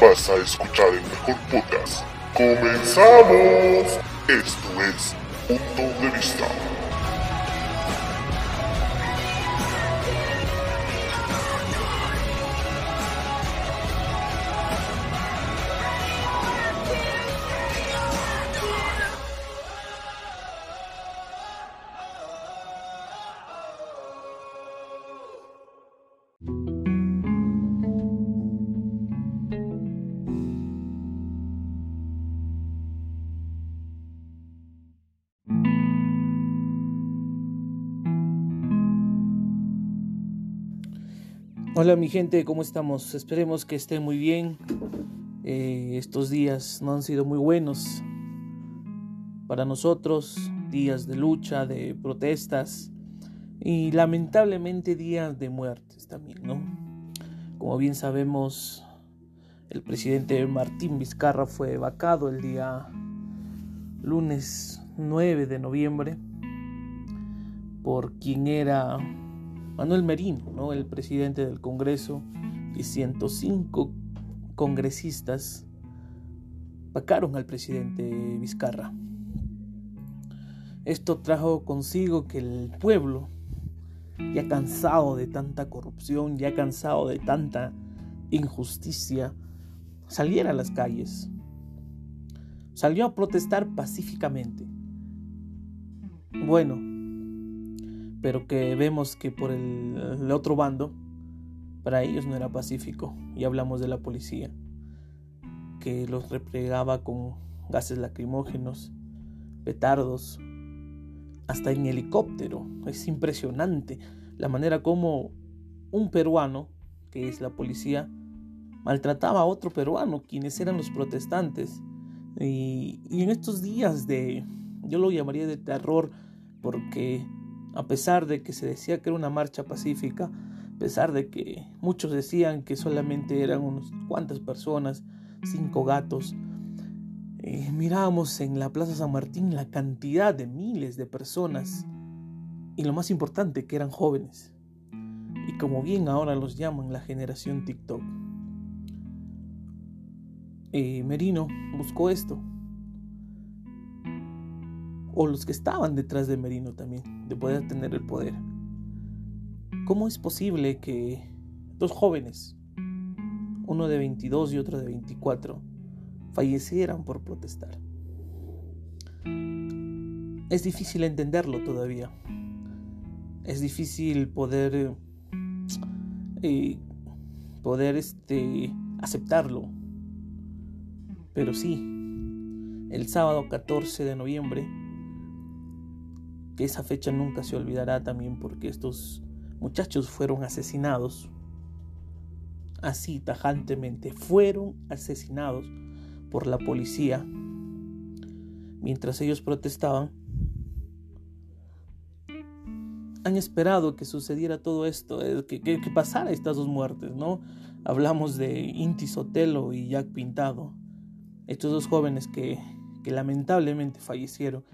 Vas a escuchar el mejor podcast. ¡Comenzamos! Esto es Punto de Vista. Hola mi gente, ¿cómo estamos? Esperemos que estén muy bien. Eh, estos días no han sido muy buenos para nosotros, días de lucha, de protestas y lamentablemente días de muertes también, ¿no? Como bien sabemos, el presidente Martín Vizcarra fue vacado el día lunes 9 de noviembre por quien era Manuel Merino, ¿no? el presidente del Congreso, y 105 congresistas vacaron al presidente Vizcarra. Esto trajo consigo que el pueblo, ya cansado de tanta corrupción, ya cansado de tanta injusticia, saliera a las calles. Salió a protestar pacíficamente. Bueno, pero que vemos que por el, otro bando, para ellos no era pacífico. Y hablamos de la policía, que los replegaba con gases lacrimógenos, petardos, hasta en helicóptero. Es impresionante la manera como un peruano, que es la policía, maltrataba a otro peruano, quienes eran los protestantes. Y, y en estos días de, yo lo llamaría de terror, porque a pesar de que se decía que era una marcha pacífica, a pesar de que muchos decían que solamente eran unas cuantas personas, cinco gatos, eh, mirábamos en la Plaza San Martín la cantidad de miles de personas y lo más importante que eran jóvenes y como bien ahora los llaman la generación TikTok. Eh, Merino buscó esto, o los que estaban detrás de Merino también, de poder tener el poder. ¿Cómo es posible que dos jóvenes, uno de 22 y otro de 24, fallecieran por protestar? Es difícil entenderlo todavía. Es difícil poder eh, poder este aceptarlo. Pero sí, el sábado 14 de noviembre que esa fecha nunca se olvidará también porque estos muchachos fueron asesinados así tajantemente, fueron asesinados por la policía mientras ellos protestaban. Han esperado que sucediera todo esto, eh, que, que, pasara estas dos muertes, ¿no? Hablamos de Inti Sotelo y Jack Pintado, estos dos jóvenes que, que lamentablemente fallecieron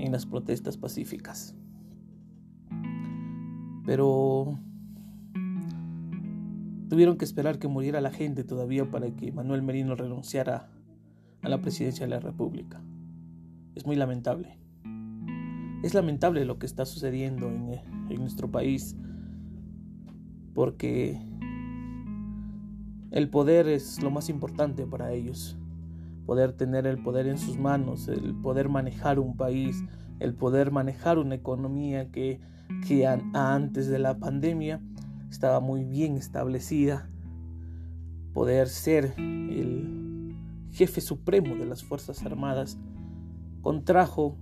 en las protestas pacíficas. Pero tuvieron que esperar que muriera la gente todavía para que Manuel Merino renunciara a la presidencia de la República. Es muy lamentable. Es lamentable lo que está sucediendo en, en nuestro país porque el poder es lo más importante para ellos poder tener el poder en sus manos, el poder manejar un país, el poder manejar una economía que, que antes de la pandemia estaba muy bien establecida, poder ser el jefe supremo de las Fuerzas Armadas, contrajo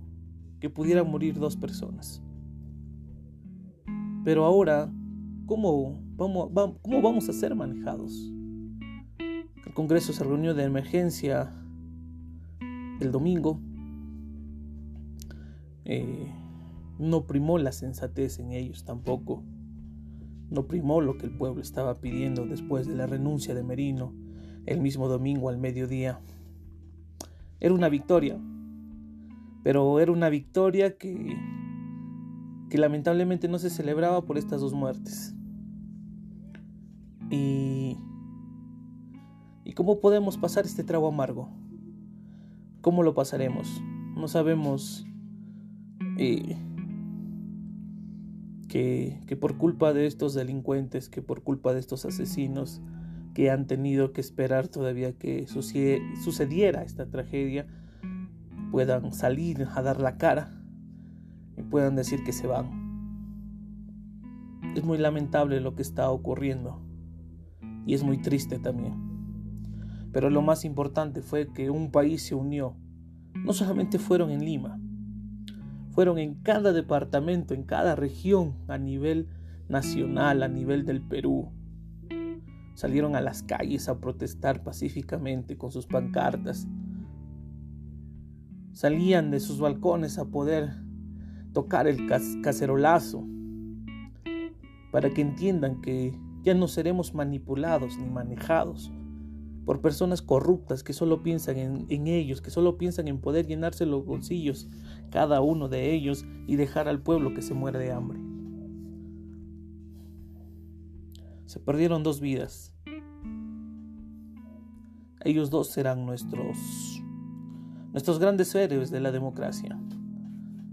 que pudieran morir dos personas. Pero ahora, ¿cómo vamos, cómo vamos a ser manejados? El Congreso se reunió de emergencia el domingo eh, no primó la sensatez en ellos tampoco. No primó lo que el pueblo estaba pidiendo después de la renuncia de Merino el mismo domingo al mediodía. Era una victoria, Pero era una victoria que, que lamentablemente no se celebraba por estas dos muertes. Y, ¿Y cómo podemos pasar este trago amargo? ¿Cómo lo pasaremos? No sabemos eh, que, que por culpa de estos delincuentes, que por culpa de estos asesinos, que han tenido que esperar todavía que sucediera esta tragedia, puedan salir a dar la cara y puedan decir que se van. Es muy lamentable lo que está ocurriendo y es muy triste también. Pero lo más importante fue que un país se unió. No solamente fueron en Lima, fueron en cada departamento, en cada región, a nivel nacional, a nivel del Perú. Salieron a las calles a protestar pacíficamente con sus pancartas. Salían de sus balcones a poder tocar el cacerolazo para que entiendan que ya no seremos manipulados ni manejados por personas corruptas que solo piensan en, ellos, que solo piensan en poder llenarse los bolsillos, cada uno de ellos, y dejar al pueblo que se muere de hambre. Se perdieron dos vidas. Ellos dos serán nuestros nuestros grandes héroes de la democracia.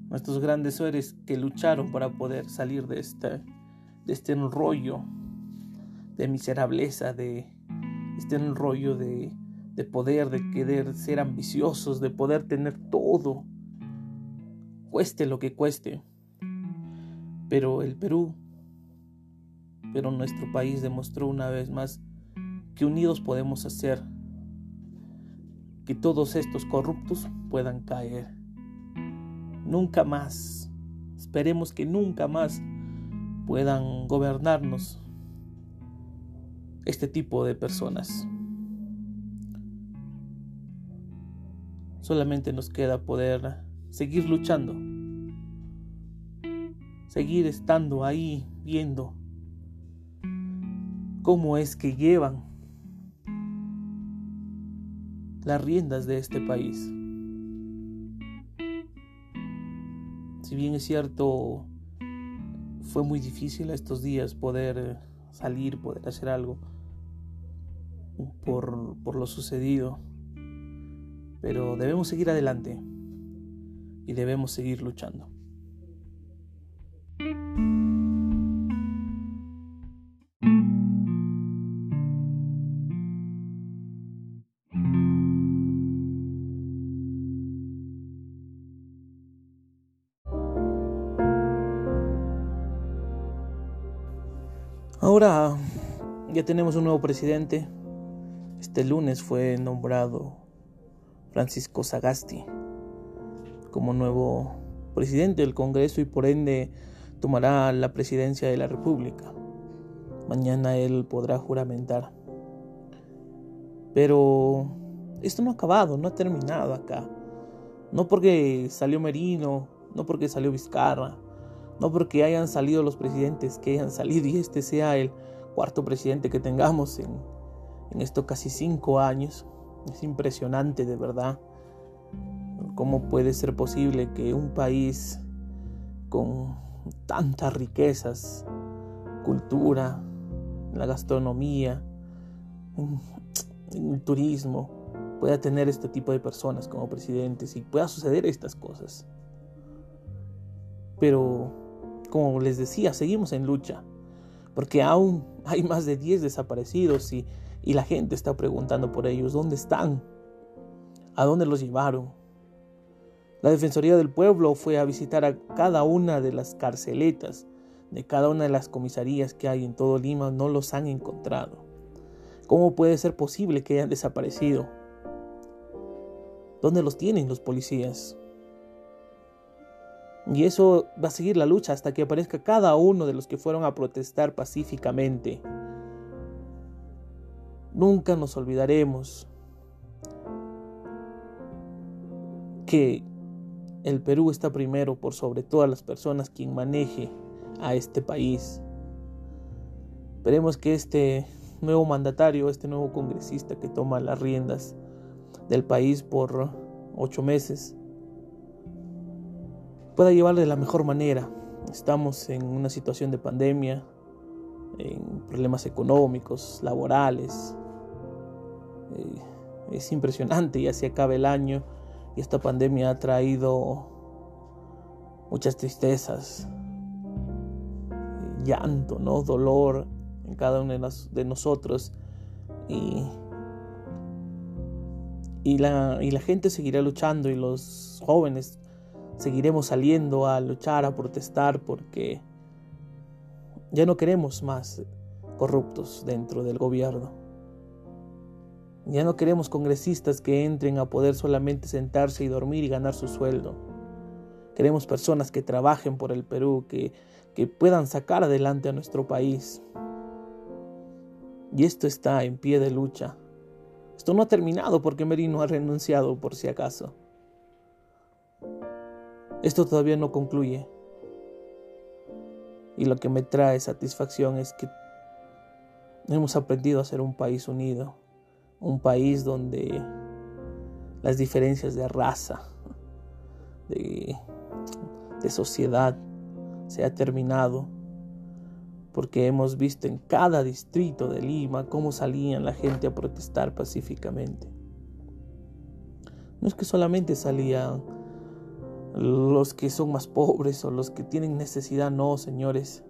Nuestros grandes héroes que lucharon para poder salir de este, de este enrollo de miserableza, de este rollo de, de poder, de querer ser ambiciosos, de poder tener todo, cueste lo que cueste. Pero el Perú, pero nuestro país demostró una vez más que unidos podemos hacer que todos estos corruptos puedan caer. Nunca más, esperemos que nunca más puedan gobernarnos este tipo de personas. Solamente nos queda poder seguir luchando, seguir estando ahí viendo cómo es que llevan las riendas de este país. Si bien es cierto, fue muy difícil estos días poder salir, poder hacer algo por, por lo sucedido, pero debemos seguir adelante y debemos seguir luchando. Ahora ya tenemos un nuevo presidente, este lunes fue nombrado Francisco Sagasti como nuevo presidente del Congreso y por ende tomará la presidencia de la República. Mañana él podrá juramentar. Pero esto no ha acabado, no ha terminado acá. No porque salió Merino, no porque salió Vizcarra, no porque hayan salido los presidentes que hayan salido y este sea el cuarto presidente que tengamos en, en estos casi cinco años. Es impresionante de verdad cómo puede ser posible que un país con tantas riquezas, cultura, la gastronomía, el turismo, pueda tener este tipo de personas como presidentes y pueda suceder estas cosas. Pero, como les decía, seguimos en lucha, porque aún hay más de 10 desaparecidos y y la gente está preguntando por ellos, ¿dónde están? ¿A dónde los llevaron? La Defensoría del Pueblo fue a visitar a cada una de las carceletas, de cada una de las comisarías que hay en todo Lima, no los han encontrado. ¿Cómo puede ser posible que hayan desaparecido? ¿Dónde los tienen los policías? Y eso va a seguir la lucha hasta que aparezca cada uno de los que fueron a protestar pacíficamente. Nunca nos olvidaremos que el Perú está primero por sobre todas las personas quien maneje a este país. Esperemos que este nuevo mandatario, este nuevo congresista que toma las riendas del país por ocho meses, pueda llevar de la mejor manera. Estamos en una situación de pandemia, en problemas económicos, laborales. Eh, es impresionante, ya se acaba el año y esta pandemia ha traído muchas tristezas, llanto, ¿no? dolor en cada uno de nosotros y, y, la, y la gente seguirá luchando y los jóvenes seguiremos saliendo a luchar, a protestar porque ya no queremos más corruptos dentro del gobierno. Ya no queremos congresistas que entren a poder solamente sentarse y dormir y ganar su sueldo. Queremos personas que trabajen por el Perú, que, que puedan sacar adelante a nuestro país. Y esto está en pie de lucha. Esto no ha terminado porque Merino ha renunciado por si acaso. Esto todavía no concluye. Y lo que me trae satisfacción es que hemos aprendido a ser un país unido, un país donde las diferencias de raza, de, de sociedad, se ha terminado, porque hemos visto en cada distrito de Lima cómo salían la gente a protestar pacíficamente. No es que solamente salían los que son más pobres o los que tienen necesidad, no, señores.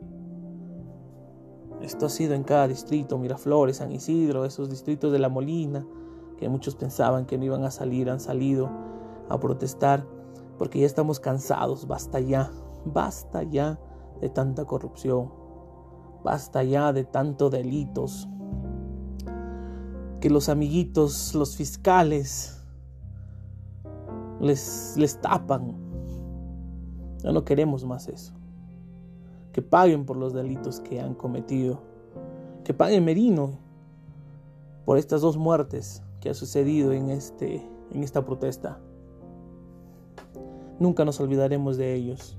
Esto ha sido en cada distrito, Miraflores, San Isidro, esos distritos de La Molina, que muchos pensaban que no iban a salir, han salido a protestar, porque ya estamos cansados, basta ya, basta ya de tanta corrupción, basta ya de tanto delitos, que los amiguitos, los fiscales, les, les tapan. Ya no queremos más eso. Que paguen por los delitos que han cometido. Que paguen Merino por estas dos muertes que ha sucedido en, este, en esta protesta. Nunca nos olvidaremos de ellos.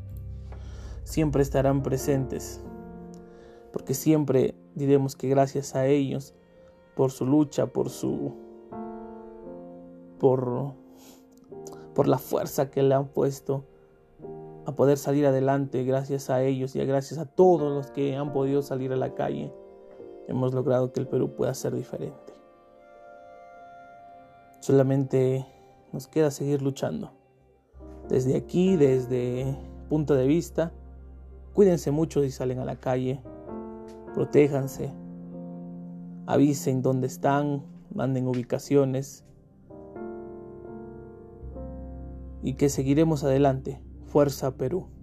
Siempre estarán presentes. Porque siempre diremos que gracias a ellos, por su lucha, por su... por, por la fuerza que le han puesto a poder salir adelante gracias a ellos y gracias a todos los que han podido salir a la calle. Hemos logrado que el Perú pueda ser diferente. Solamente nos queda seguir luchando. Desde aquí, desde punto de vista, cuídense mucho si salen a la calle, protéjanse, avisen dónde están, manden ubicaciones y que seguiremos adelante Fuerza Perú.